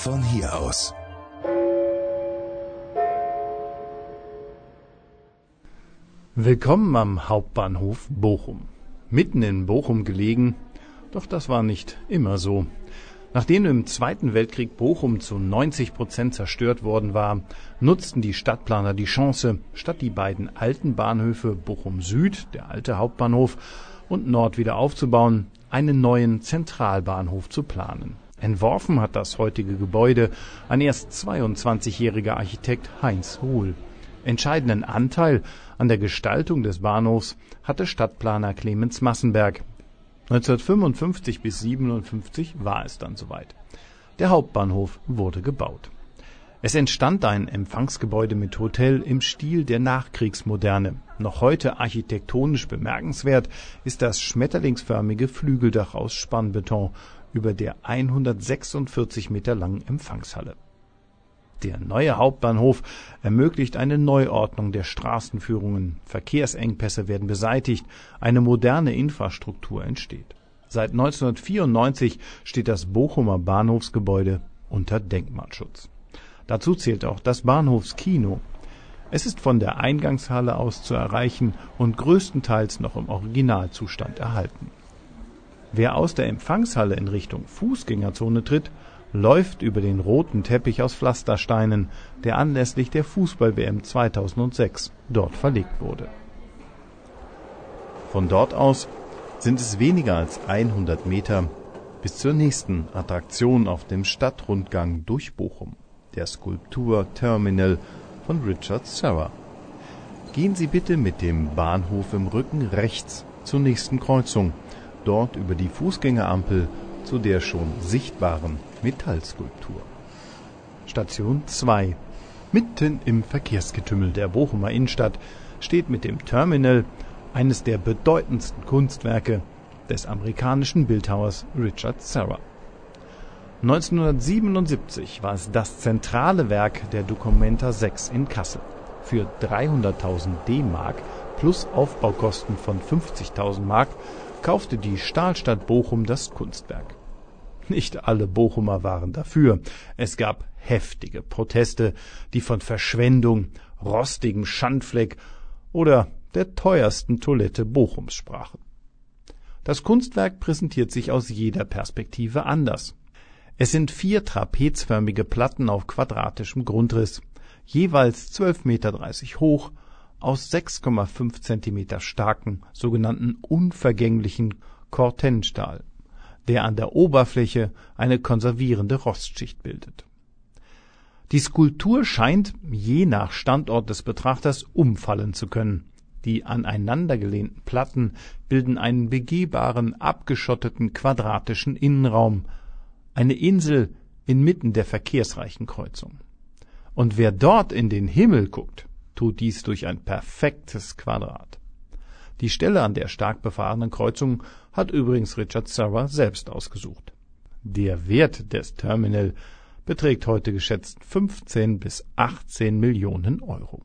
von hier aus. Willkommen am Hauptbahnhof Bochum. Mitten in Bochum gelegen, doch das war nicht immer so. Nachdem im Zweiten Weltkrieg Bochum zu 90 Prozent zerstört worden war, nutzten die Stadtplaner die Chance, statt die beiden alten Bahnhöfe Bochum Süd, der alte Hauptbahnhof, und Nord wieder aufzubauen, einen neuen Zentralbahnhof zu planen. Entworfen hat das heutige Gebäude ein erst 22-jähriger Architekt Heinz Hohl. Entscheidenden Anteil an der Gestaltung des Bahnhofs hatte Stadtplaner Clemens Massenberg. 1955 bis 57 war es dann soweit. Der Hauptbahnhof wurde gebaut. Es entstand ein Empfangsgebäude mit Hotel im Stil der Nachkriegsmoderne. Noch heute architektonisch bemerkenswert ist das schmetterlingsförmige Flügeldach aus Spannbeton über der 146 Meter langen Empfangshalle. Der neue Hauptbahnhof ermöglicht eine Neuordnung der Straßenführungen, Verkehrsengpässe werden beseitigt, eine moderne Infrastruktur entsteht. Seit 1994 steht das Bochumer Bahnhofsgebäude unter Denkmalschutz. Dazu zählt auch das Bahnhofskino. Es ist von der Eingangshalle aus zu erreichen und größtenteils noch im Originalzustand erhalten. Wer aus der Empfangshalle in Richtung Fußgängerzone tritt, läuft über den roten Teppich aus Pflastersteinen, der anlässlich der Fußball-WM 2006 dort verlegt wurde. Von dort aus sind es weniger als 100 Meter bis zur nächsten Attraktion auf dem Stadtrundgang durch Bochum der Skulptur Terminal von Richard Serra. Gehen Sie bitte mit dem Bahnhof im Rücken rechts zur nächsten Kreuzung, dort über die Fußgängerampel zu der schon sichtbaren Metallskulptur. Station 2. Mitten im Verkehrsgetümmel der Bochumer Innenstadt steht mit dem Terminal eines der bedeutendsten Kunstwerke des amerikanischen Bildhauers Richard Serra. 1977 war es das zentrale Werk der Documenta 6 in Kassel. Für 300.000 D-Mark plus Aufbaukosten von 50.000 Mark kaufte die Stahlstadt Bochum das Kunstwerk. Nicht alle Bochumer waren dafür. Es gab heftige Proteste, die von Verschwendung, rostigem Schandfleck oder der teuersten Toilette Bochums sprachen. Das Kunstwerk präsentiert sich aus jeder Perspektive anders. Es sind vier trapezförmige Platten auf quadratischem Grundriss, jeweils 12,30 Meter hoch, aus 6,5 Zentimeter starken, sogenannten unvergänglichen Cortenstahl, der an der Oberfläche eine konservierende Rostschicht bildet. Die Skulptur scheint, je nach Standort des Betrachters, umfallen zu können. Die aneinandergelehnten Platten bilden einen begehbaren, abgeschotteten quadratischen Innenraum, eine Insel inmitten der verkehrsreichen Kreuzung. Und wer dort in den Himmel guckt, tut dies durch ein perfektes Quadrat. Die Stelle an der stark befahrenen Kreuzung hat übrigens Richard Serra selbst ausgesucht. Der Wert des Terminal beträgt heute geschätzt 15 bis 18 Millionen Euro.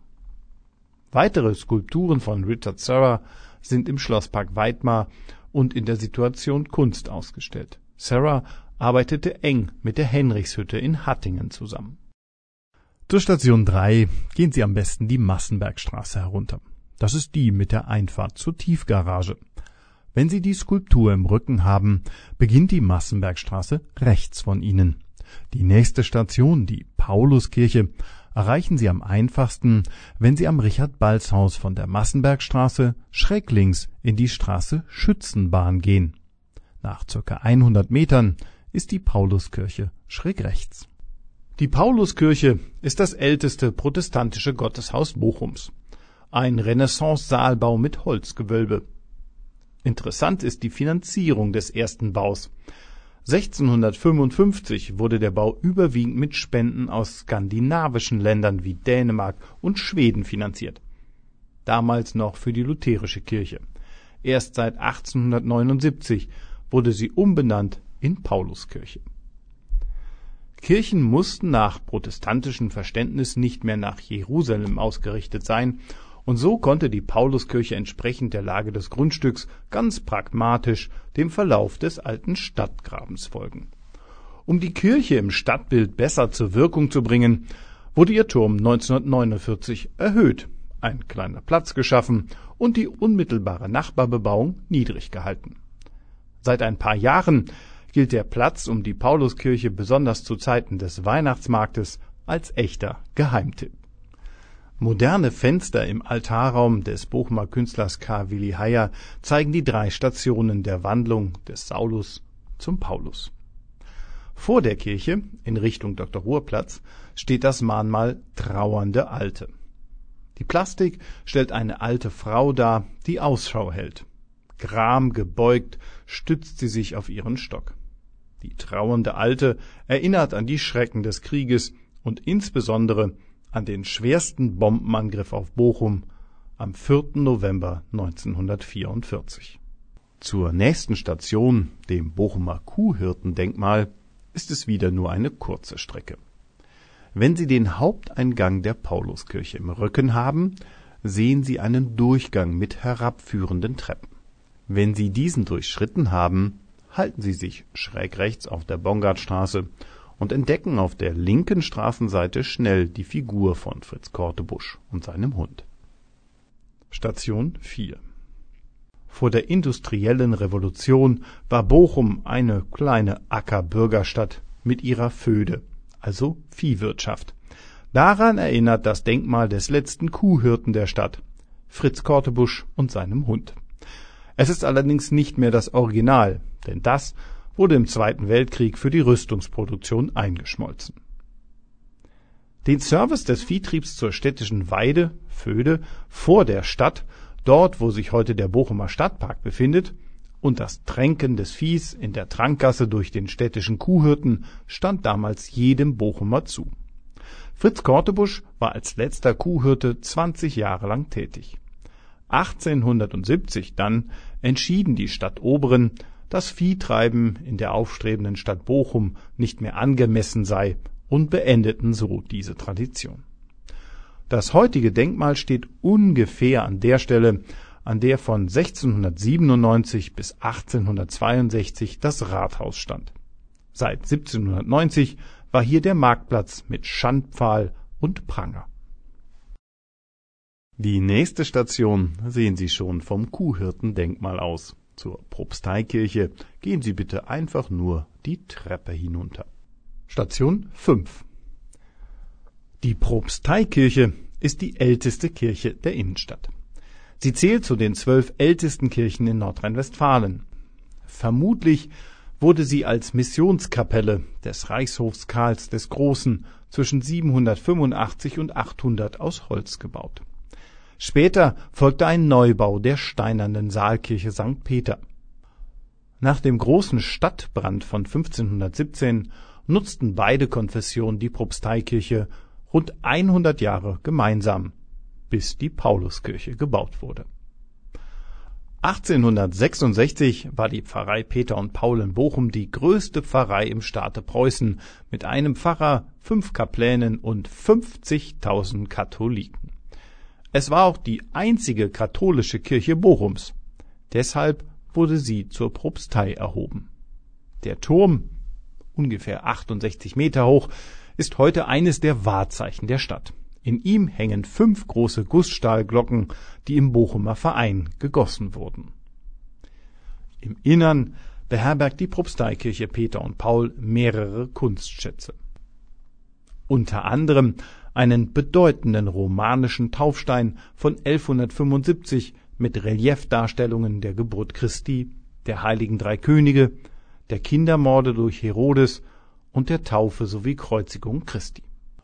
Weitere Skulpturen von Richard Serra sind im Schlosspark Weidmar und in der Situation Kunst ausgestellt. Serra arbeitete eng mit der Henrichshütte in Hattingen zusammen. Zur Station 3 gehen Sie am besten die Massenbergstraße herunter. Das ist die mit der Einfahrt zur Tiefgarage. Wenn Sie die Skulptur im Rücken haben, beginnt die Massenbergstraße rechts von Ihnen. Die nächste Station, die Pauluskirche, erreichen Sie am einfachsten, wenn Sie am Richard-Balz-Haus von der Massenbergstraße schräg links in die Straße Schützenbahn gehen. Nach circa 100 Metern ist die Pauluskirche schräg rechts. Die Pauluskirche ist das älteste protestantische Gotteshaus Bochums. Ein Renaissance-Saalbau mit Holzgewölbe. Interessant ist die Finanzierung des ersten Baus. 1655 wurde der Bau überwiegend mit Spenden aus skandinavischen Ländern wie Dänemark und Schweden finanziert. Damals noch für die lutherische Kirche. Erst seit 1879 wurde sie umbenannt in Pauluskirche. Kirchen mussten nach protestantischem Verständnis nicht mehr nach Jerusalem ausgerichtet sein, und so konnte die Pauluskirche entsprechend der Lage des Grundstücks ganz pragmatisch dem Verlauf des alten Stadtgrabens folgen. Um die Kirche im Stadtbild besser zur Wirkung zu bringen, wurde ihr Turm 1949 erhöht, ein kleiner Platz geschaffen und die unmittelbare Nachbarbebauung niedrig gehalten. Seit ein paar Jahren gilt der Platz um die Pauluskirche besonders zu Zeiten des Weihnachtsmarktes als echter Geheimtipp. Moderne Fenster im Altarraum des Bochumer Künstlers K. Willi Heyer zeigen die drei Stationen der Wandlung des Saulus zum Paulus. Vor der Kirche, in Richtung Dr. Ruhrplatz, steht das Mahnmal Trauernde Alte. Die Plastik stellt eine alte Frau dar, die Ausschau hält. Gram gebeugt stützt sie sich auf ihren Stock. Die trauernde Alte erinnert an die Schrecken des Krieges und insbesondere an den schwersten Bombenangriff auf Bochum am 4. November 1944. Zur nächsten Station, dem Bochumer Kuhhirtendenkmal, ist es wieder nur eine kurze Strecke. Wenn Sie den Haupteingang der Pauluskirche im Rücken haben, sehen Sie einen Durchgang mit herabführenden Treppen. Wenn Sie diesen durchschritten haben, halten Sie sich schräg rechts auf der Bongartstraße und entdecken auf der linken Straßenseite schnell die Figur von Fritz Kortebusch und seinem Hund. Station 4 Vor der industriellen Revolution war Bochum eine kleine Ackerbürgerstadt mit ihrer Föde, also Viehwirtschaft. Daran erinnert das Denkmal des letzten Kuhhirten der Stadt, Fritz Kortebusch und seinem Hund. Es ist allerdings nicht mehr das Original, denn das wurde im Zweiten Weltkrieg für die Rüstungsproduktion eingeschmolzen. Den Service des Viehtriebs zur städtischen Weide, Föde, vor der Stadt, dort wo sich heute der Bochumer Stadtpark befindet, und das Tränken des Viehs in der Trankgasse durch den städtischen Kuhhirten stand damals jedem Bochumer zu. Fritz Kortebusch war als letzter Kuhhirte 20 Jahre lang tätig. 1870 dann entschieden die Stadtoberen, dass Viehtreiben in der aufstrebenden Stadt Bochum nicht mehr angemessen sei und beendeten so diese Tradition. Das heutige Denkmal steht ungefähr an der Stelle, an der von 1697 bis 1862 das Rathaus stand. Seit 1790 war hier der Marktplatz mit Schandpfahl und Pranger. Die nächste Station sehen Sie schon vom Kuhhirtendenkmal aus. Zur Propsteikirche gehen Sie bitte einfach nur die Treppe hinunter. Station 5 Die Propsteikirche ist die älteste Kirche der Innenstadt. Sie zählt zu den zwölf ältesten Kirchen in Nordrhein-Westfalen. Vermutlich wurde sie als Missionskapelle des Reichshofs Karls des Großen zwischen 785 und 800 aus Holz gebaut Später folgte ein Neubau der steinernen Saalkirche St. Peter. Nach dem großen Stadtbrand von 1517 nutzten beide Konfessionen die Propsteikirche rund 100 Jahre gemeinsam, bis die Pauluskirche gebaut wurde. 1866 war die Pfarrei Peter und Paul in Bochum die größte Pfarrei im Staate Preußen mit einem Pfarrer, fünf Kaplänen und 50.000 Katholiken. Es war auch die einzige katholische Kirche Bochums. Deshalb wurde sie zur Propstei erhoben. Der Turm, ungefähr 68 Meter hoch, ist heute eines der Wahrzeichen der Stadt. In ihm hängen fünf große Gussstahlglocken, die im Bochumer Verein gegossen wurden. Im Innern beherbergt die Propsteikirche Peter und Paul mehrere Kunstschätze. Unter anderem einen bedeutenden romanischen Taufstein von 1175 mit Reliefdarstellungen der Geburt Christi, der heiligen drei Könige, der Kindermorde durch Herodes und der Taufe sowie Kreuzigung Christi.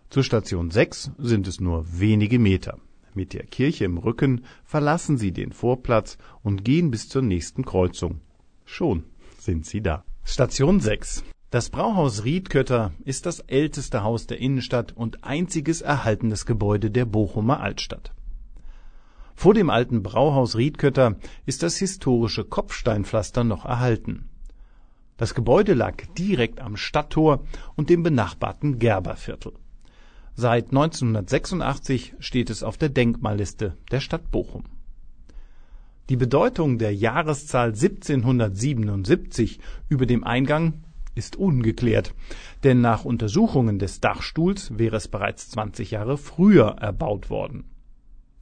Zur Station 6 sind es nur wenige Meter. Mit der Kirche im Rücken verlassen Sie den Vorplatz und gehen bis zur nächsten Kreuzung. Schon sind Sie da. Station 6 das Brauhaus Riedkötter ist das älteste Haus der Innenstadt und einziges erhaltenes Gebäude der Bochumer Altstadt. Vor dem alten Brauhaus Riedkötter ist das historische Kopfsteinpflaster noch erhalten. Das Gebäude lag direkt am Stadttor und dem benachbarten Gerberviertel. Seit 1986 steht es auf der Denkmalliste der Stadt Bochum. Die Bedeutung der Jahreszahl 1777 über dem Eingang ist ungeklärt, denn nach Untersuchungen des Dachstuhls wäre es bereits 20 Jahre früher erbaut worden.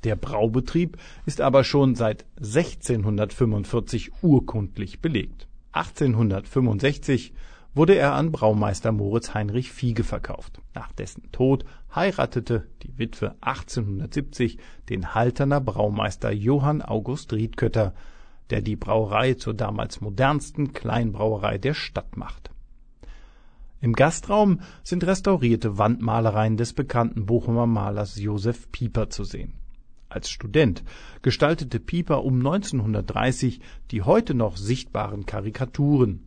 Der Braubetrieb ist aber schon seit 1645 urkundlich belegt. 1865 wurde er an Braumeister Moritz Heinrich Fiege verkauft. Nach dessen Tod heiratete die Witwe 1870 den Halterner Braumeister Johann August Riedkötter, der die Brauerei zur damals modernsten Kleinbrauerei der Stadt macht. Im Gastraum sind restaurierte Wandmalereien des bekannten Bochumer Malers Josef Pieper zu sehen. Als Student gestaltete Pieper um 1930 die heute noch sichtbaren Karikaturen.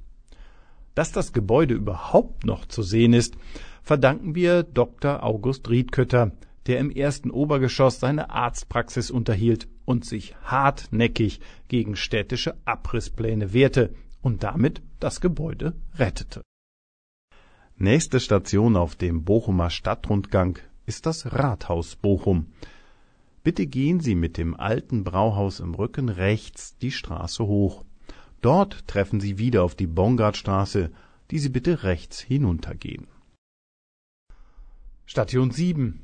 Dass das Gebäude überhaupt noch zu sehen ist, verdanken wir Dr. August Riedkötter, der im ersten Obergeschoss seine Arztpraxis unterhielt und sich hartnäckig gegen städtische Abrisspläne wehrte und damit das Gebäude rettete. Nächste Station auf dem Bochumer Stadtrundgang ist das Rathaus Bochum. Bitte gehen Sie mit dem alten Brauhaus im Rücken rechts die Straße hoch. Dort treffen Sie wieder auf die Bongardstraße, die Sie bitte rechts hinuntergehen. Station 7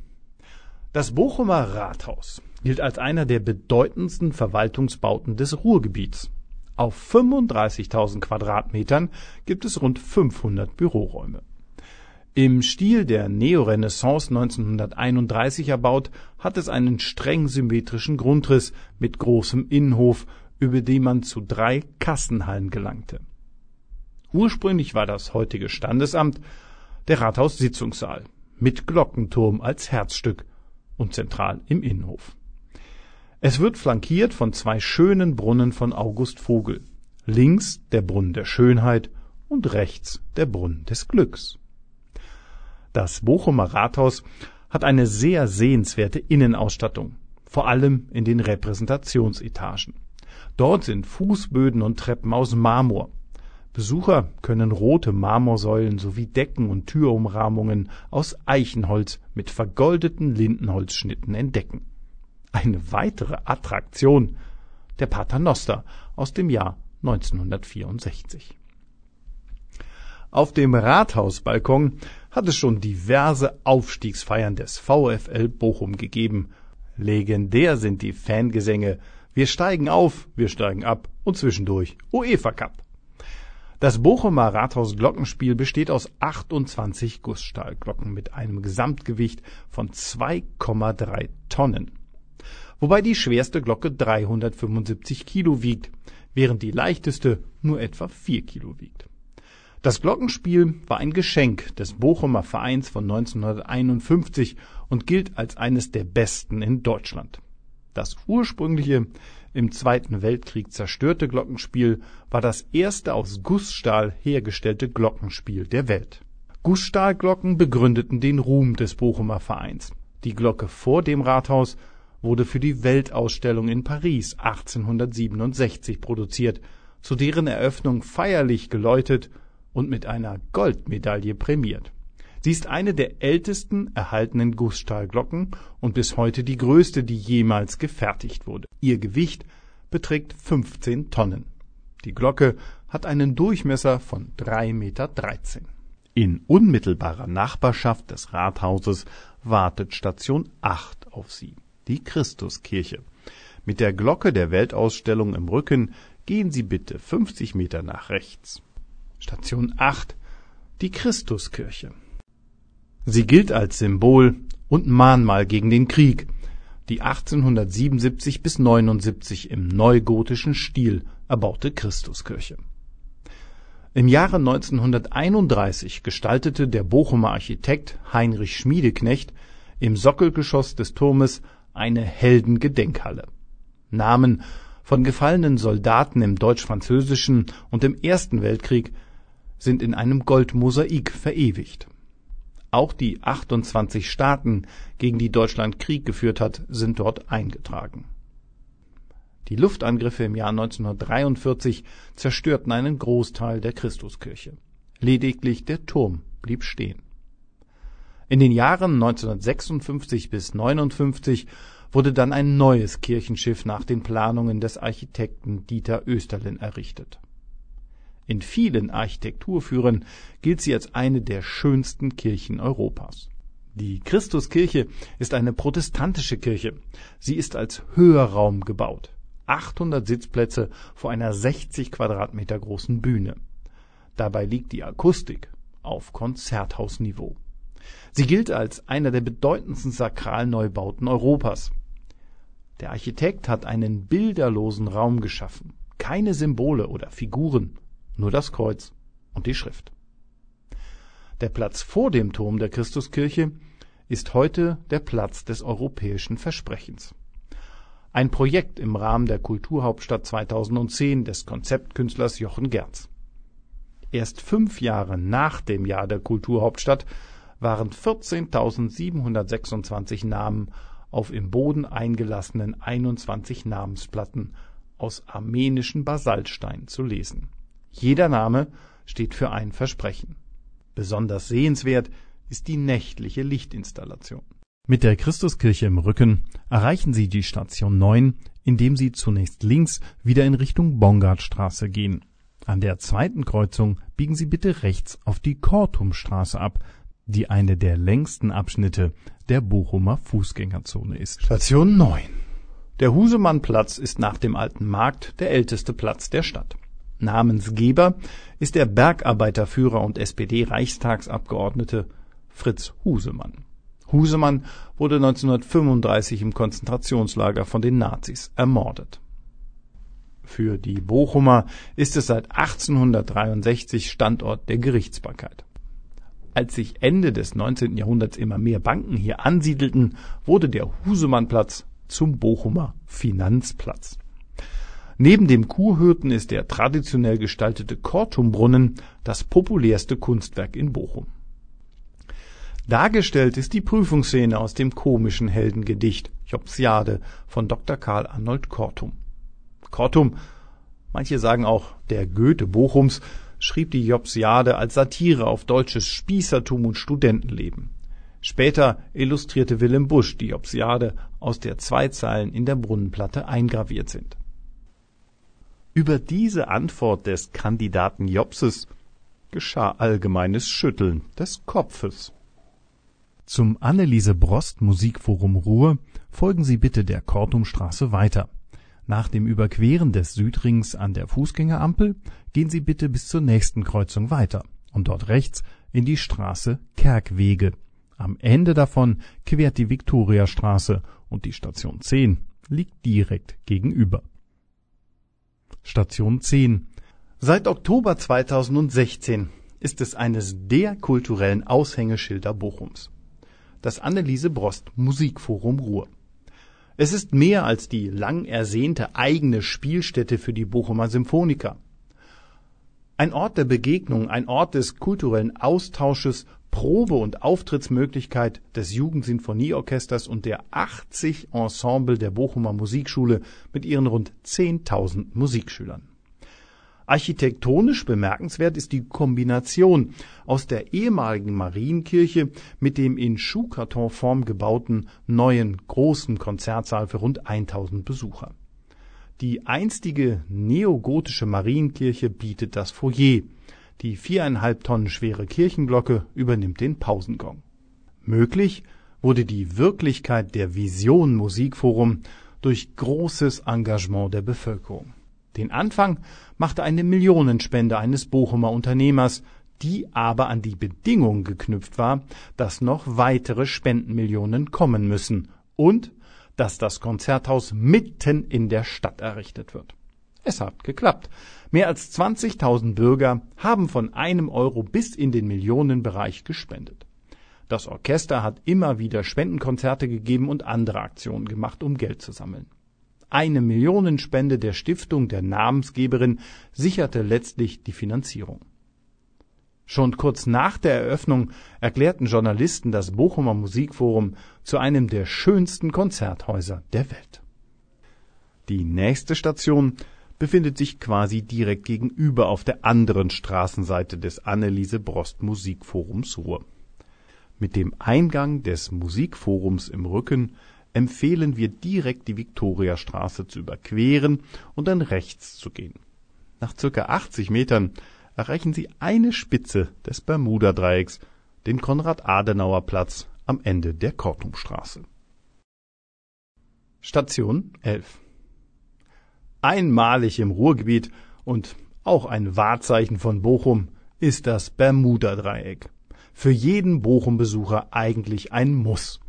Das Bochumer Rathaus gilt als einer der bedeutendsten Verwaltungsbauten des Ruhrgebiets. Auf 35.000 Quadratmetern gibt es rund 500 Büroräume. Im Stil der Neorenaissance 1931 erbaut, hat es einen streng symmetrischen Grundriss mit großem Innenhof, über den man zu drei Kassenhallen gelangte. Ursprünglich war das heutige Standesamt der Rathaussitzungssaal mit Glockenturm als Herzstück und zentral im Innenhof. Es wird flankiert von zwei schönen Brunnen von August Vogel. Links der Brunnen der Schönheit und rechts der Brunnen des Glücks. Das Bochumer Rathaus hat eine sehr sehenswerte Innenausstattung, vor allem in den Repräsentationsetagen. Dort sind Fußböden und Treppen aus Marmor. Besucher können rote Marmorsäulen sowie Decken und Türumrahmungen aus Eichenholz mit vergoldeten Lindenholzschnitten entdecken. Eine weitere Attraktion der Paternoster aus dem Jahr 1964. Auf dem Rathausbalkon hat es schon diverse Aufstiegsfeiern des VfL Bochum gegeben. Legendär sind die Fangesänge Wir steigen auf, wir steigen ab und zwischendurch UEFA Cup. Das Bochumer Rathaus Glockenspiel besteht aus 28 Gussstahlglocken mit einem Gesamtgewicht von 2,3 Tonnen. Wobei die schwerste Glocke 375 Kilo wiegt, während die leichteste nur etwa 4 Kilo wiegt. Das Glockenspiel war ein Geschenk des Bochumer Vereins von 1951 und gilt als eines der besten in Deutschland. Das ursprüngliche, im Zweiten Weltkrieg zerstörte Glockenspiel war das erste aus Gussstahl hergestellte Glockenspiel der Welt. Gussstahlglocken begründeten den Ruhm des Bochumer Vereins. Die Glocke vor dem Rathaus wurde für die Weltausstellung in Paris 1867 produziert, zu deren Eröffnung feierlich geläutet und mit einer Goldmedaille prämiert. Sie ist eine der ältesten erhaltenen Gussstahlglocken und bis heute die größte, die jemals gefertigt wurde. Ihr Gewicht beträgt 15 Tonnen. Die Glocke hat einen Durchmesser von 3,13 Meter. In unmittelbarer Nachbarschaft des Rathauses wartet Station 8 auf Sie, die Christuskirche. Mit der Glocke der Weltausstellung im Rücken gehen Sie bitte 50 Meter nach rechts. Station 8 Die Christuskirche. Sie gilt als Symbol und Mahnmal gegen den Krieg, die 1877 bis 79 im neugotischen Stil erbaute Christuskirche. Im Jahre 1931 gestaltete der Bochumer Architekt Heinrich Schmiedeknecht im Sockelgeschoss des Turmes eine Heldengedenkhalle. Namen von gefallenen Soldaten im Deutsch-Französischen und im Ersten Weltkrieg sind in einem Goldmosaik verewigt. Auch die 28 Staaten, gegen die Deutschland Krieg geführt hat, sind dort eingetragen. Die Luftangriffe im Jahr 1943 zerstörten einen Großteil der Christuskirche. Lediglich der Turm blieb stehen. In den Jahren 1956 bis 59 wurde dann ein neues Kirchenschiff nach den Planungen des Architekten Dieter Oesterlin errichtet In vielen Architekturführern gilt sie als eine der schönsten Kirchen Europas. Die Christuskirche ist eine protestantische Kirche. Sie ist als Hörraum gebaut. 800 Sitzplätze vor einer 60 Quadratmeter großen Bühne. Dabei liegt die Akustik auf Konzerthausniveau. Sie gilt als einer der bedeutendsten Sakralneubauten Europas. Der Architekt hat einen bilderlosen Raum geschaffen. Keine Symbole oder Figuren, nur das Kreuz und die Schrift. Der Platz vor dem Turm der Christuskirche ist heute der Platz des europäischen Versprechens. Ein Projekt im Rahmen der Kulturhauptstadt 2010 des Konzeptkünstlers Jochen Gerz. Erst fünf Jahre nach dem Jahr der Kulturhauptstadt waren 14.726 Namen auf im Boden eingelassenen 21 Namensplatten aus armenischen Basaltstein zu lesen jeder Name steht für ein Versprechen. Besonders sehenswert ist die nächtliche Lichtinstallation. Mit der Christuskirche im Rücken erreichen Sie die Station 9, indem Sie zunächst links wieder in Richtung Bongardstraße gehen. An der zweiten Kreuzung biegen Sie bitte rechts auf die Kortumstraße ab, die eine der längsten Abschnitte der Bochumer Fußgängerzone ist. Station 9. Der Husemannplatz ist nach dem Alten Markt der älteste Platz der Stadt. Namensgeber ist der Bergarbeiterführer und SPD-Reichstagsabgeordnete Fritz Husemann. Husemann wurde 1935 im Konzentrationslager von den Nazis ermordet. Für die Bochumer ist es seit 1863 Standort der Gerichtsbarkeit. Als sich Ende des 19. Jahrhunderts immer mehr Banken hier ansiedelten, wurde der Husemannplatz zum Bochumer Finanzplatz Neben dem Kuhhirten ist der traditionell gestaltete Kortumbrunnen das populärste Kunstwerk in Bochum. Dargestellt ist die Prüfungsszene aus dem komischen Heldengedicht Jobsiade von Dr. Karl Arnold Kortum. Kortum, manche sagen auch der Goethe Bochums, schrieb die Jobsiade als Satire auf deutsches Spießertum und Studentenleben. Später illustrierte Willem Busch die Jobsiade, aus der zwei Zeilen in der Brunnenplatte eingraviert sind über diese Antwort des Kandidaten Jobses geschah allgemeines Schütteln des Kopfes. Zum Anneliese Brost Musikforum Ruhr folgen Sie bitte der Kortumstraße weiter. Nach dem Überqueren des Südrings an der Fußgängerampel gehen Sie bitte bis zur nächsten Kreuzung weiter und dort rechts in die Straße Kerkwege. Am Ende davon quert die Viktoriastraße und die Station 10 liegt direkt gegenüber. Station 10. Seit Oktober 2016 ist es eines der kulturellen Aushängeschilder Bochums. Das Anneliese Brost Musikforum Ruhr. Es ist mehr als die lang ersehnte eigene Spielstätte für die Bochumer Symphoniker. Ein Ort der Begegnung, ein Ort des kulturellen Austausches, Probe- und Auftrittsmöglichkeit des Jugendsinfonieorchesters und der 80 Ensemble der Bochumer Musikschule mit ihren rund 10.000 Musikschülern. Architektonisch bemerkenswert ist die Kombination aus der ehemaligen Marienkirche mit dem in Schuhkartonform gebauten neuen großen Konzertsaal für rund 1000 Besucher. Die einstige neogotische Marienkirche bietet das Foyer die viereinhalb Tonnen schwere Kirchenglocke übernimmt den Pausengong. Möglich wurde die Wirklichkeit der Vision Musikforum durch großes Engagement der Bevölkerung. Den Anfang machte eine Millionenspende eines Bochumer Unternehmers, die aber an die Bedingung geknüpft war, dass noch weitere Spendenmillionen kommen müssen und dass das Konzerthaus mitten in der Stadt errichtet wird. Es hat geklappt. Mehr als 20.000 Bürger haben von einem Euro bis in den Millionenbereich gespendet. Das Orchester hat immer wieder Spendenkonzerte gegeben und andere Aktionen gemacht, um Geld zu sammeln. Eine Millionenspende der Stiftung der Namensgeberin sicherte letztlich die Finanzierung. Schon kurz nach der Eröffnung erklärten Journalisten das Bochumer Musikforum zu einem der schönsten Konzerthäuser der Welt. Die nächste Station befindet sich quasi direkt gegenüber auf der anderen Straßenseite des Anneliese Brost Musikforums Ruhr. Mit dem Eingang des Musikforums im Rücken empfehlen wir direkt die Viktoriastraße zu überqueren und dann rechts zu gehen. Nach circa 80 Metern erreichen Sie eine Spitze des Bermuda-Dreiecks, den Konrad-Adenauer-Platz am Ende der Kortumstraße. Station 11 Einmalig im Ruhrgebiet und auch ein Wahrzeichen von Bochum ist das Bermuda-Dreieck. Für jeden Bochum-Besucher eigentlich ein Muss.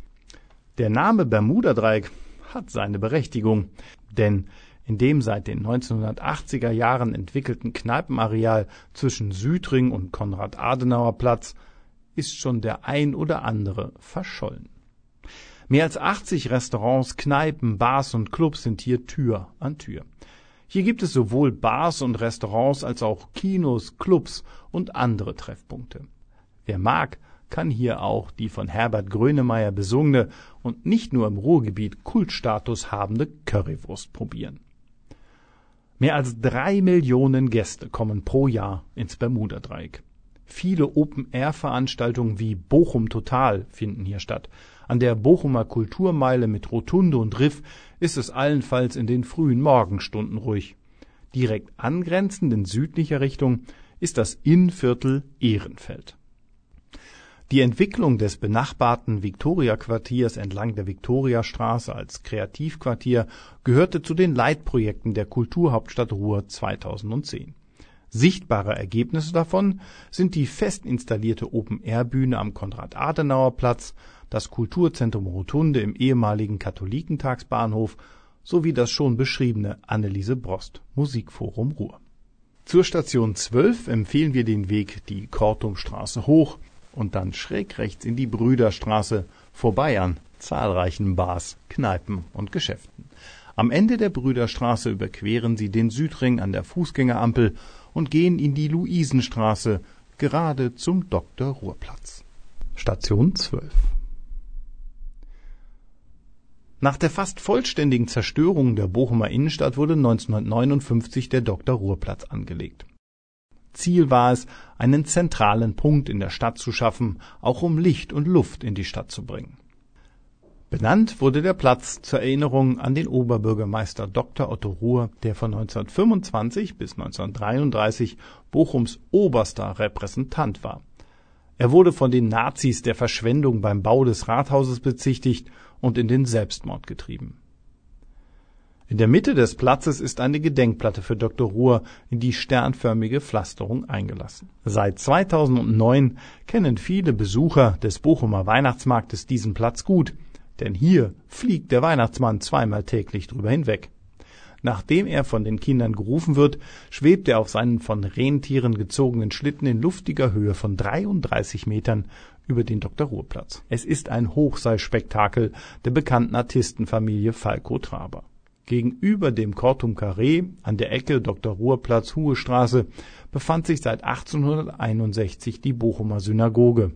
Der Name Bermuda-Dreieck hat seine Berechtigung, denn in dem seit den 1980er Jahren entwickelten Kneipenareal zwischen Südring und Konrad-Adenauer-Platz ist schon der ein oder andere verschollen. Mehr als 80 Restaurants, Kneipen, Bars und Clubs sind hier Tür an Tür. Hier gibt es sowohl Bars und Restaurants als auch Kinos, Clubs und andere Treffpunkte. Wer mag, kann hier auch die von Herbert Grönemeyer besungene und nicht nur im Ruhrgebiet Kultstatus habende Currywurst probieren. Mehr als drei Millionen Gäste kommen pro Jahr ins Bermuda-Dreieck. Viele Open-Air-Veranstaltungen wie Bochum Total finden hier statt. An der Bochumer Kulturmeile mit Rotunde und Riff ist es allenfalls in den frühen Morgenstunden ruhig. Direkt angrenzend in südlicher Richtung ist das Innviertel Ehrenfeld. Die Entwicklung des benachbarten Viktoria-Quartiers entlang der Viktoriastraße als Kreativquartier gehörte zu den Leitprojekten der Kulturhauptstadt Ruhr 2010. Sichtbare Ergebnisse davon sind die fest installierte Open-Air-Bühne am Konrad-Adenauer-Platz, das Kulturzentrum Rotunde im ehemaligen Katholikentagsbahnhof sowie das schon beschriebene Anneliese Brost Musikforum Ruhr. Zur Station 12 empfehlen wir den Weg die Kortumstraße hoch und dann schräg rechts in die Brüderstraße vorbei an zahlreichen Bars, Kneipen und Geschäften. Am Ende der Brüderstraße überqueren sie den Südring an der Fußgängerampel und gehen in die Luisenstraße gerade zum Dr. Ruhrplatz. Station 12 Nach der fast vollständigen Zerstörung der Bochumer Innenstadt wurde 1959 der Dr. Ruhrplatz angelegt. Ziel war es, einen zentralen Punkt in der Stadt zu schaffen, auch um Licht und Luft in die Stadt zu bringen. Benannt wurde der Platz zur Erinnerung an den Oberbürgermeister Dr. Otto Ruhr, der von 1925 bis 1933 Bochums oberster Repräsentant war. Er wurde von den Nazis der Verschwendung beim Bau des Rathauses bezichtigt und in den Selbstmord getrieben in der Mitte des Platzes ist eine Gedenkplatte für Dr. Ruhr in die sternförmige Pflasterung eingelassen. Seit 2009 kennen viele Besucher des Bochumer Weihnachtsmarktes diesen Platz gut, denn hier fliegt der Weihnachtsmann zweimal täglich drüber hinweg. Nachdem er von den Kindern gerufen wird, schwebt er auf seinen von Rentieren gezogenen Schlitten in luftiger Höhe von 33 Metern über den Dr. Ruhrplatz. Es ist ein Hochseilspektakel der bekannten Artistenfamilie Falco Traber. Gegenüber dem Cortum Carré an der Ecke Dr.-Ruhr-Platz-Huhe Straße befand sich seit 1861 die Bochumer Synagoge,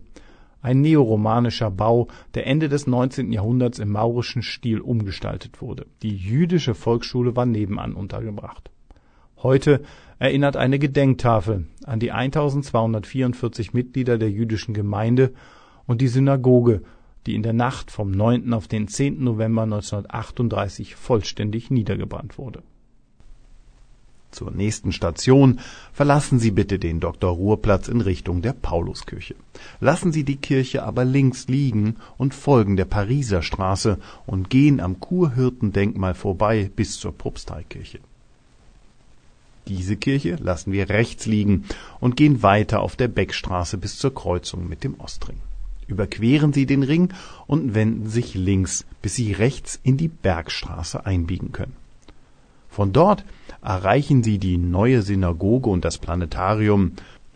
ein neoromanischer Bau, der Ende des 19. Jahrhunderts im maurischen Stil umgestaltet wurde. Die jüdische Volksschule war nebenan untergebracht. Heute erinnert eine Gedenktafel an die 1244 Mitglieder der jüdischen Gemeinde und die Synagoge die in der Nacht vom 9. auf den 10. November 1938 vollständig niedergebrannt wurde. Zur nächsten Station verlassen Sie bitte den Dr. Ruhrplatz in Richtung der Pauluskirche. Lassen Sie die Kirche aber links liegen und folgen der Pariser Straße und gehen am Kurhirtendenkmal vorbei bis zur Propsteikirche. Diese Kirche lassen wir rechts liegen und gehen weiter auf der Beckstraße bis zur Kreuzung mit dem Ostring überqueren Sie den Ring und wenden sich links, bis Sie rechts in die Bergstraße einbiegen können. Von dort erreichen Sie die neue Synagoge und das Planetarium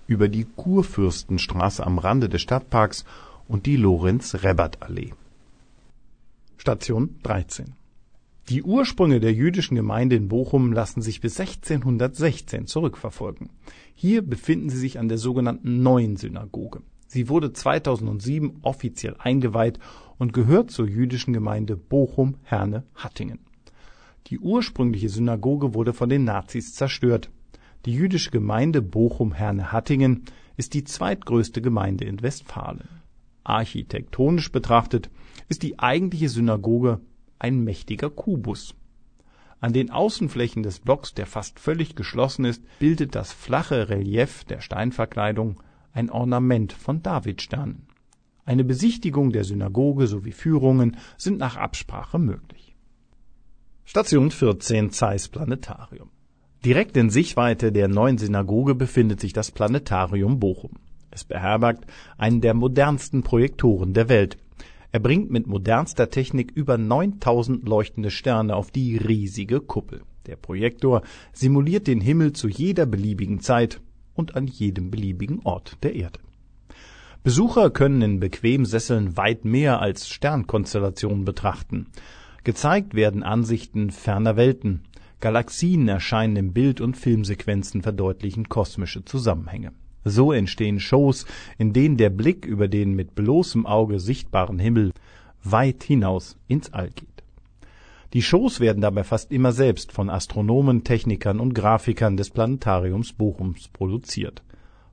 über die Kurfürstenstraße am Rande des Stadtparks und die Lorenz-Rebbert-Allee. Station 13 Die Ursprünge der jüdischen Gemeinde in Bochum lassen sich bis 1616 zurückverfolgen. Hier befinden sie sich an der sogenannten Neuen Synagoge. Sie wurde 2007 offiziell eingeweiht und gehört zur jüdischen Gemeinde Bochum-Herne-Hattingen. Die ursprüngliche Synagoge wurde von den Nazis zerstört. Die jüdische Gemeinde Bochum-Herne-Hattingen ist die zweitgrößte Gemeinde in Westfalen. Architektonisch betrachtet ist die eigentliche Synagoge ein mächtiger Kubus. An den Außenflächen des Blocks, der fast völlig geschlossen ist, bildet das flache Relief der Steinverkleidung ein Ornament von Davidsternen. Eine Besichtigung der Synagoge sowie Führungen sind nach Absprache möglich. Station 14 Zeiss Planetarium Direkt in Sichtweite der neuen Synagoge befindet sich das Planetarium Bochum. Es beherbergt einen der modernsten Projektoren der Welt. Er bringt mit modernster Technik über 9000 leuchtende Sterne auf die riesige Kuppel. Der Projektor simuliert den Himmel zu jeder beliebigen Zeit und an jedem beliebigen Ort der Erde. Besucher können in bequemen Sesseln weit mehr als Sternkonstellationen betrachten. Gezeigt werden Ansichten ferner Welten. Galaxien erscheinen im Bild und Filmsequenzen verdeutlichen kosmische Zusammenhänge. So entstehen Shows, in denen der Blick über den mit bloßem Auge sichtbaren Himmel weit hinaus ins All geht. Die Shows werden dabei fast immer selbst von Astronomen, Technikern und Grafikern des Planetariums Bochums produziert.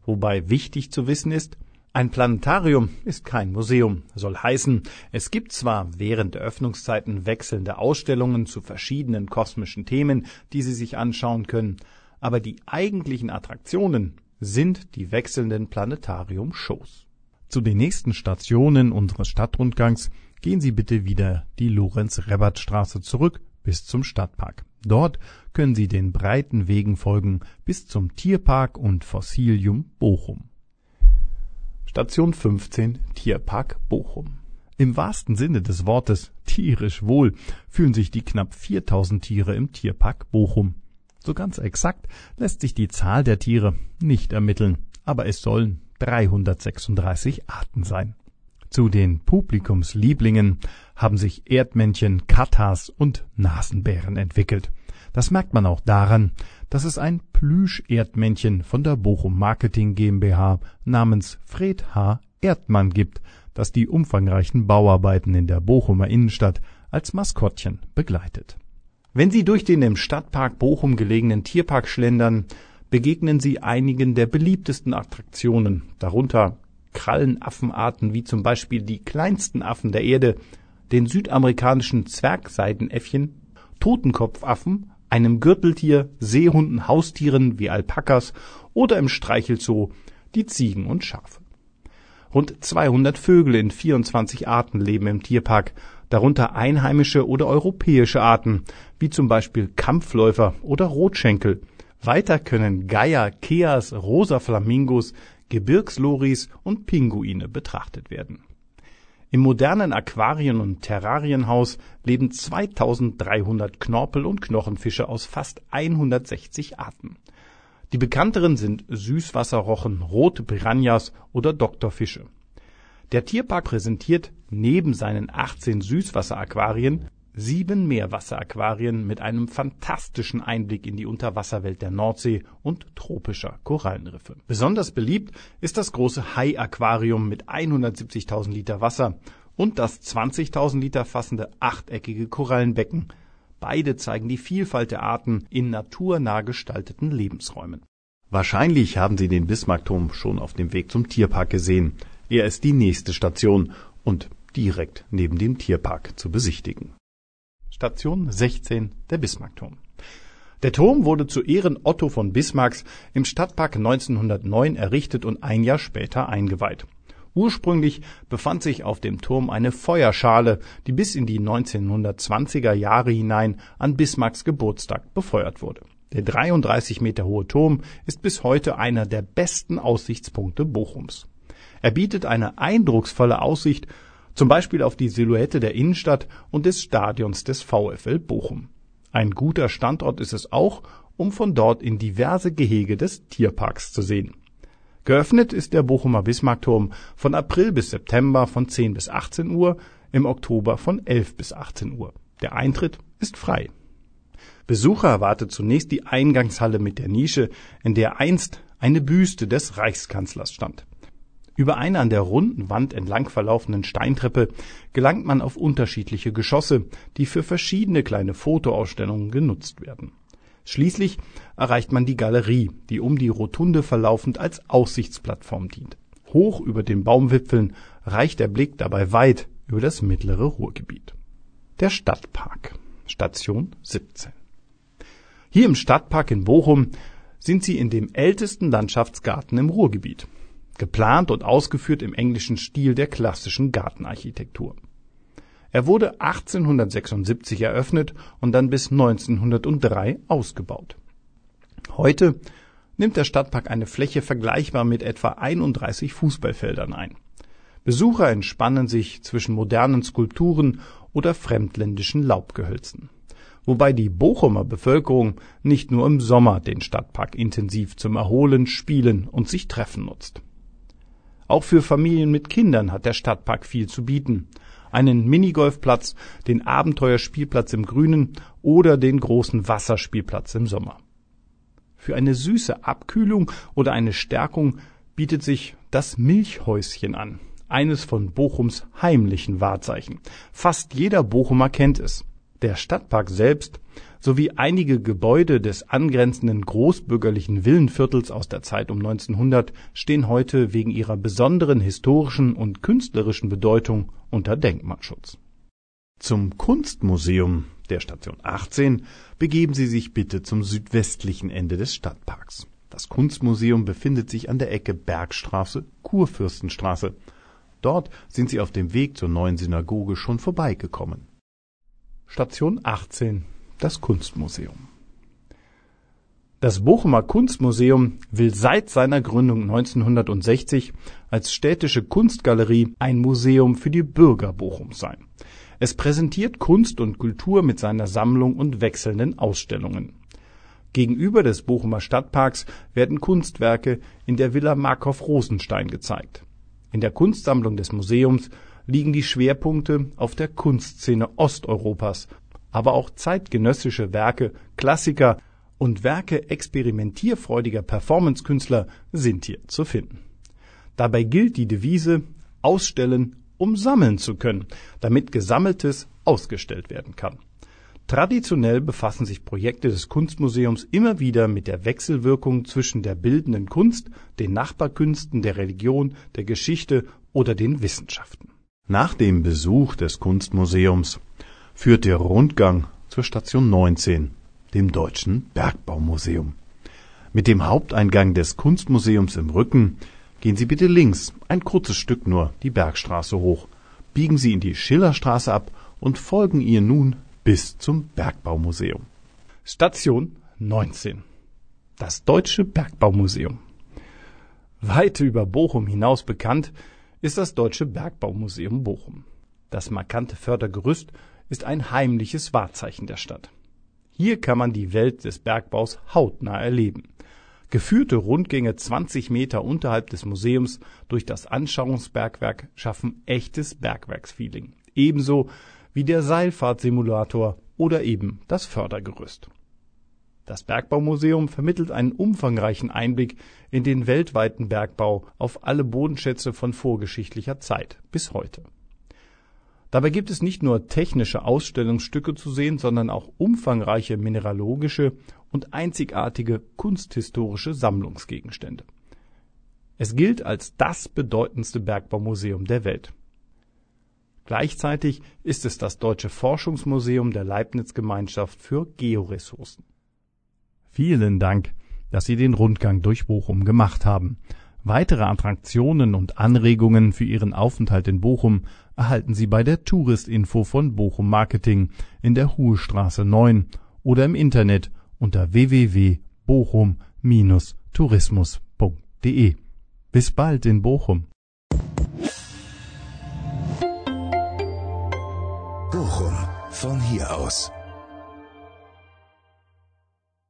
Wobei wichtig zu wissen ist, ein Planetarium ist kein Museum, soll heißen, es gibt zwar während der Öffnungszeiten wechselnde Ausstellungen zu verschiedenen kosmischen Themen, die Sie sich anschauen können, aber die eigentlichen Attraktionen sind die wechselnden Planetarium-Shows. Zu den nächsten Stationen unseres Stadtrundgangs gehen Sie bitte wieder die Lorenz-Rebbert-Straße zurück bis zum Stadtpark. Dort können Sie den breiten Wegen folgen bis zum Tierpark und Fossilium Bochum. Station 15 Tierpark Bochum. Im wahrsten Sinne des Wortes tierisch wohl fühlen sich die knapp 4000 Tiere im Tierpark Bochum. So ganz exakt lässt sich die Zahl der Tiere nicht ermitteln, aber es sollen 336 Arten sein. Zu den Publikumslieblingen haben sich Erdmännchen, Katas und Nasenbären entwickelt. Das merkt man auch daran, dass es ein Plüsch-Erdmännchen von der Bochum Marketing GmbH namens Fred H. Erdmann gibt, das die umfangreichen Bauarbeiten in der Bochumer Innenstadt als Maskottchen begleitet. Wenn Sie durch den im Stadtpark Bochum gelegenen Tierpark schlendern, begegnen Sie einigen der beliebtesten Attraktionen, darunter Krallenaffenarten wie zum Beispiel die kleinsten Affen der Erde, den südamerikanischen Zwergseidenäffchen, Totenkopfaffen, einem Gürteltier, Seehunden, Haustieren wie Alpakas oder im Streichelzoo die Ziegen und Schafe. Rund 200 Vögel in 24 Arten leben im Tierpark, darunter einheimische oder europäische Arten, wie zum Beispiel Kampfläufer oder Rotschenkel. Weiter können Geier, Keas, rosa Flamingos, Gebirgsloris und Pinguine betrachtet werden. Im modernen Aquarien- und Terrarienhaus leben 2300 Knorpel- und Knochenfische aus fast 160 Arten. Die bekannteren sind Süßwasserrochen, rote Piranhas oder Doktorfische. Der Tierpark präsentiert neben seinen 18 Süßwasseraquarien sieben Meerwasseraquarien mit einem fantastischen Einblick in die Unterwasserwelt der Nordsee und tropischer Korallenriffe. Besonders beliebt ist das große Hai-Aquarium mit 170.000 Liter Wasser und das 20.000 Liter fassende achteckige Korallenbecken. Beide zeigen die Vielfalt der Arten in naturnah gestalteten Lebensräumen. Wahrscheinlich haben Sie den Bismarckturm schon auf dem Weg zum Tierpark gesehen. Er ist die nächste Station und direkt neben dem Tierpark zu besichtigen. Station 16 der Bismarckturm. Der Turm wurde zu Ehren Otto von Bismarcks im Stadtpark 1909 errichtet und ein Jahr später eingeweiht. Ursprünglich befand sich auf dem Turm eine Feuerschale, die bis in die 1920er Jahre hinein an Bismarcks Geburtstag befeuert wurde. Der 33 Meter hohe Turm ist bis heute einer der besten Aussichtspunkte Bochums. Er bietet eine eindrucksvolle Aussicht zum Beispiel auf die Silhouette der Innenstadt und des Stadions des VfL Bochum. Ein guter Standort ist es auch, um von dort in diverse Gehege des Tierparks zu sehen. Geöffnet ist der Bochumer Bismarckturm von April bis September von 10 bis 18 Uhr, im Oktober von 11 bis 18 Uhr. Der Eintritt ist frei. Besucher erwartet zunächst die Eingangshalle mit der Nische, in der einst eine Büste des Reichskanzlers stand. Über eine an der runden Wand entlang verlaufenden Steintreppe gelangt man auf unterschiedliche Geschosse, die für verschiedene kleine Fotoausstellungen genutzt werden. Schließlich erreicht man die Galerie, die um die Rotunde verlaufend als Aussichtsplattform dient. Hoch über den Baumwipfeln reicht der Blick dabei weit über das mittlere Ruhrgebiet. Der Stadtpark Station 17 Hier im Stadtpark in Bochum sind sie in dem ältesten Landschaftsgarten im Ruhrgebiet. Geplant und ausgeführt im englischen Stil der klassischen Gartenarchitektur. Er wurde 1876 eröffnet und dann bis 1903 ausgebaut. Heute nimmt der Stadtpark eine Fläche vergleichbar mit etwa 31 Fußballfeldern ein. Besucher entspannen sich zwischen modernen Skulpturen oder fremdländischen Laubgehölzen. Wobei die Bochumer Bevölkerung nicht nur im Sommer den Stadtpark intensiv zum Erholen, Spielen und sich Treffen nutzt. Auch für Familien mit Kindern hat der Stadtpark viel zu bieten. Einen Minigolfplatz, den Abenteuerspielplatz im Grünen oder den großen Wasserspielplatz im Sommer. Für eine süße Abkühlung oder eine Stärkung bietet sich das Milchhäuschen an. Eines von Bochums heimlichen Wahrzeichen. Fast jeder Bochumer kennt es. Der Stadtpark selbst sowie einige Gebäude des angrenzenden großbürgerlichen Villenviertels aus der Zeit um 1900 stehen heute wegen ihrer besonderen historischen und künstlerischen Bedeutung unter Denkmalschutz. Zum Kunstmuseum der Station 18 begeben Sie sich bitte zum südwestlichen Ende des Stadtparks. Das Kunstmuseum befindet sich an der Ecke Bergstraße, Kurfürstenstraße. Dort sind Sie auf dem Weg zur neuen Synagoge schon vorbeigekommen. Station 18 das Kunstmuseum. Das Bochumer Kunstmuseum will seit seiner Gründung 1960 als städtische Kunstgalerie ein Museum für die Bürger Bochums sein. Es präsentiert Kunst und Kultur mit seiner Sammlung und wechselnden Ausstellungen. Gegenüber des Bochumer Stadtparks werden Kunstwerke in der Villa Markov-Rosenstein gezeigt. In der Kunstsammlung des Museums liegen die Schwerpunkte auf der Kunstszene Osteuropas aber auch zeitgenössische Werke, Klassiker und Werke experimentierfreudiger Performancekünstler sind hier zu finden. Dabei gilt die Devise Ausstellen, um sammeln zu können, damit Gesammeltes ausgestellt werden kann. Traditionell befassen sich Projekte des Kunstmuseums immer wieder mit der Wechselwirkung zwischen der bildenden Kunst, den Nachbarkünsten, der Religion, der Geschichte oder den Wissenschaften. Nach dem Besuch des Kunstmuseums führt der Rundgang zur Station 19, dem Deutschen Bergbaumuseum. Mit dem Haupteingang des Kunstmuseums im Rücken gehen Sie bitte links, ein kurzes Stück nur, die Bergstraße hoch, biegen Sie in die Schillerstraße ab und folgen ihr nun bis zum Bergbaumuseum. Station 19. Das Deutsche Bergbaumuseum. Weit über Bochum hinaus bekannt ist das Deutsche Bergbaumuseum Bochum. Das markante Fördergerüst ist ein heimliches Wahrzeichen der Stadt. Hier kann man die Welt des Bergbaus hautnah erleben. Geführte Rundgänge 20 Meter unterhalb des Museums durch das Anschauungsbergwerk schaffen echtes Bergwerksfeeling. Ebenso wie der Seilfahrtsimulator oder eben das Fördergerüst. Das Bergbaumuseum vermittelt einen umfangreichen Einblick in den weltweiten Bergbau auf alle Bodenschätze von vorgeschichtlicher Zeit bis heute. Dabei gibt es nicht nur technische Ausstellungsstücke zu sehen, sondern auch umfangreiche mineralogische und einzigartige kunsthistorische Sammlungsgegenstände. Es gilt als das bedeutendste Bergbaumuseum der Welt. Gleichzeitig ist es das Deutsche Forschungsmuseum der Leibniz-Gemeinschaft für Georessourcen. Vielen Dank, dass Sie den Rundgang durch Bochum gemacht haben. Weitere Attraktionen und Anregungen für Ihren Aufenthalt in Bochum erhalten Sie bei der Touristinfo von Bochum Marketing in der Ruhestraße 9 oder im Internet unter www.bochum-tourismus.de. Bis bald in Bochum. Bochum von hier aus.